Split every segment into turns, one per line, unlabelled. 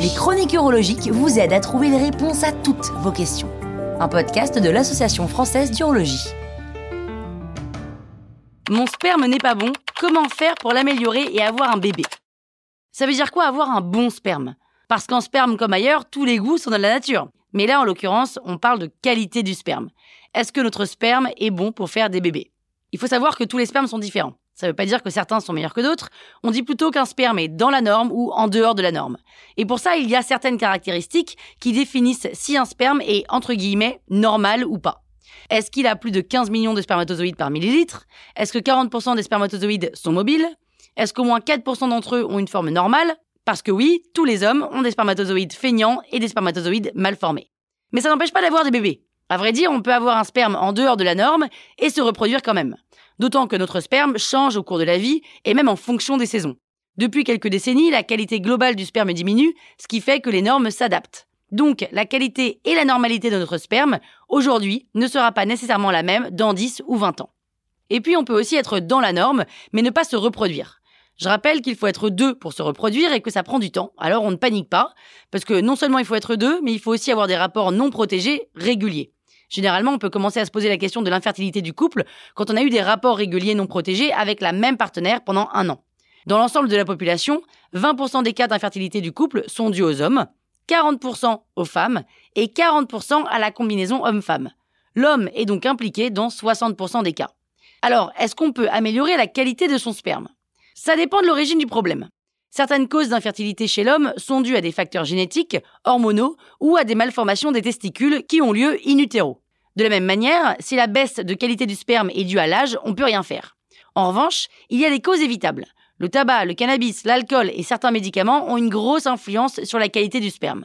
Les chroniques urologiques vous aident à trouver les réponses à toutes vos questions. Un podcast de l'Association française d'urologie.
Mon sperme n'est pas bon, comment faire pour l'améliorer et avoir un bébé? Ça veut dire quoi avoir un bon sperme? Parce qu'en sperme comme ailleurs, tous les goûts sont dans la nature. Mais là, en l'occurrence, on parle de qualité du sperme. Est-ce que notre sperme est bon pour faire des bébés? Il faut savoir que tous les spermes sont différents. Ça ne veut pas dire que certains sont meilleurs que d'autres, on dit plutôt qu'un sperme est dans la norme ou en dehors de la norme. Et pour ça, il y a certaines caractéristiques qui définissent si un sperme est, entre guillemets, normal ou pas. Est-ce qu'il a plus de 15 millions de spermatozoïdes par millilitre? Est-ce que 40% des spermatozoïdes sont mobiles? Est-ce qu'au moins 4% d'entre eux ont une forme normale? Parce que oui, tous les hommes ont des spermatozoïdes feignants et des spermatozoïdes mal formés. Mais ça n'empêche pas d'avoir des bébés. À vrai dire, on peut avoir un sperme en dehors de la norme et se reproduire quand même. D'autant que notre sperme change au cours de la vie et même en fonction des saisons. Depuis quelques décennies, la qualité globale du sperme diminue, ce qui fait que les normes s'adaptent. Donc, la qualité et la normalité de notre sperme, aujourd'hui, ne sera pas nécessairement la même dans 10 ou 20 ans. Et puis, on peut aussi être dans la norme, mais ne pas se reproduire. Je rappelle qu'il faut être deux pour se reproduire et que ça prend du temps. Alors on ne panique pas, parce que non seulement il faut être deux, mais il faut aussi avoir des rapports non protégés réguliers. Généralement, on peut commencer à se poser la question de l'infertilité du couple quand on a eu des rapports réguliers non protégés avec la même partenaire pendant un an. Dans l'ensemble de la population, 20% des cas d'infertilité du couple sont dus aux hommes, 40% aux femmes et 40% à la combinaison homme-femme. L'homme est donc impliqué dans 60% des cas. Alors, est-ce qu'on peut améliorer la qualité de son sperme? Ça dépend de l'origine du problème. Certaines causes d'infertilité chez l'homme sont dues à des facteurs génétiques, hormonaux ou à des malformations des testicules qui ont lieu in utero. De la même manière, si la baisse de qualité du sperme est due à l'âge, on peut rien faire. En revanche, il y a des causes évitables. Le tabac, le cannabis, l'alcool et certains médicaments ont une grosse influence sur la qualité du sperme.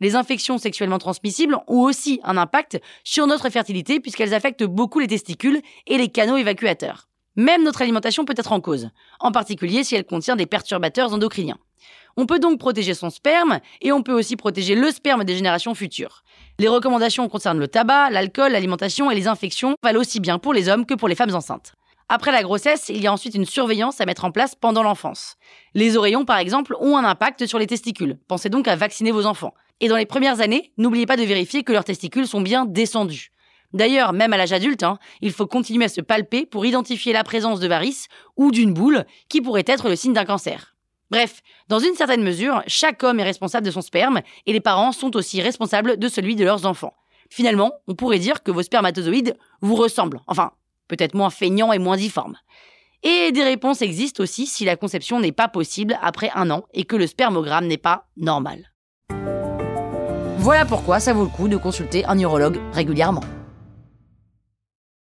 Les infections sexuellement transmissibles ont aussi un impact sur notre fertilité puisqu'elles affectent beaucoup les testicules et les canaux évacuateurs. Même notre alimentation peut être en cause, en particulier si elle contient des perturbateurs endocriniens. On peut donc protéger son sperme et on peut aussi protéger le sperme des générations futures. Les recommandations concernent le tabac, l'alcool, l'alimentation et les infections valent aussi bien pour les hommes que pour les femmes enceintes. Après la grossesse, il y a ensuite une surveillance à mettre en place pendant l'enfance. Les oreillons, par exemple, ont un impact sur les testicules. Pensez donc à vacciner vos enfants. Et dans les premières années, n'oubliez pas de vérifier que leurs testicules sont bien descendus. D'ailleurs, même à l'âge adulte, hein, il faut continuer à se palper pour identifier la présence de varices ou d'une boule qui pourrait être le signe d'un cancer. Bref, dans une certaine mesure, chaque homme est responsable de son sperme et les parents sont aussi responsables de celui de leurs enfants. Finalement, on pourrait dire que vos spermatozoïdes vous ressemblent, enfin, peut-être moins feignants et moins difformes. Et des réponses existent aussi si la conception n'est pas possible après un an et que le spermogramme n'est pas normal. Voilà pourquoi ça vaut le coup de consulter un urologue régulièrement.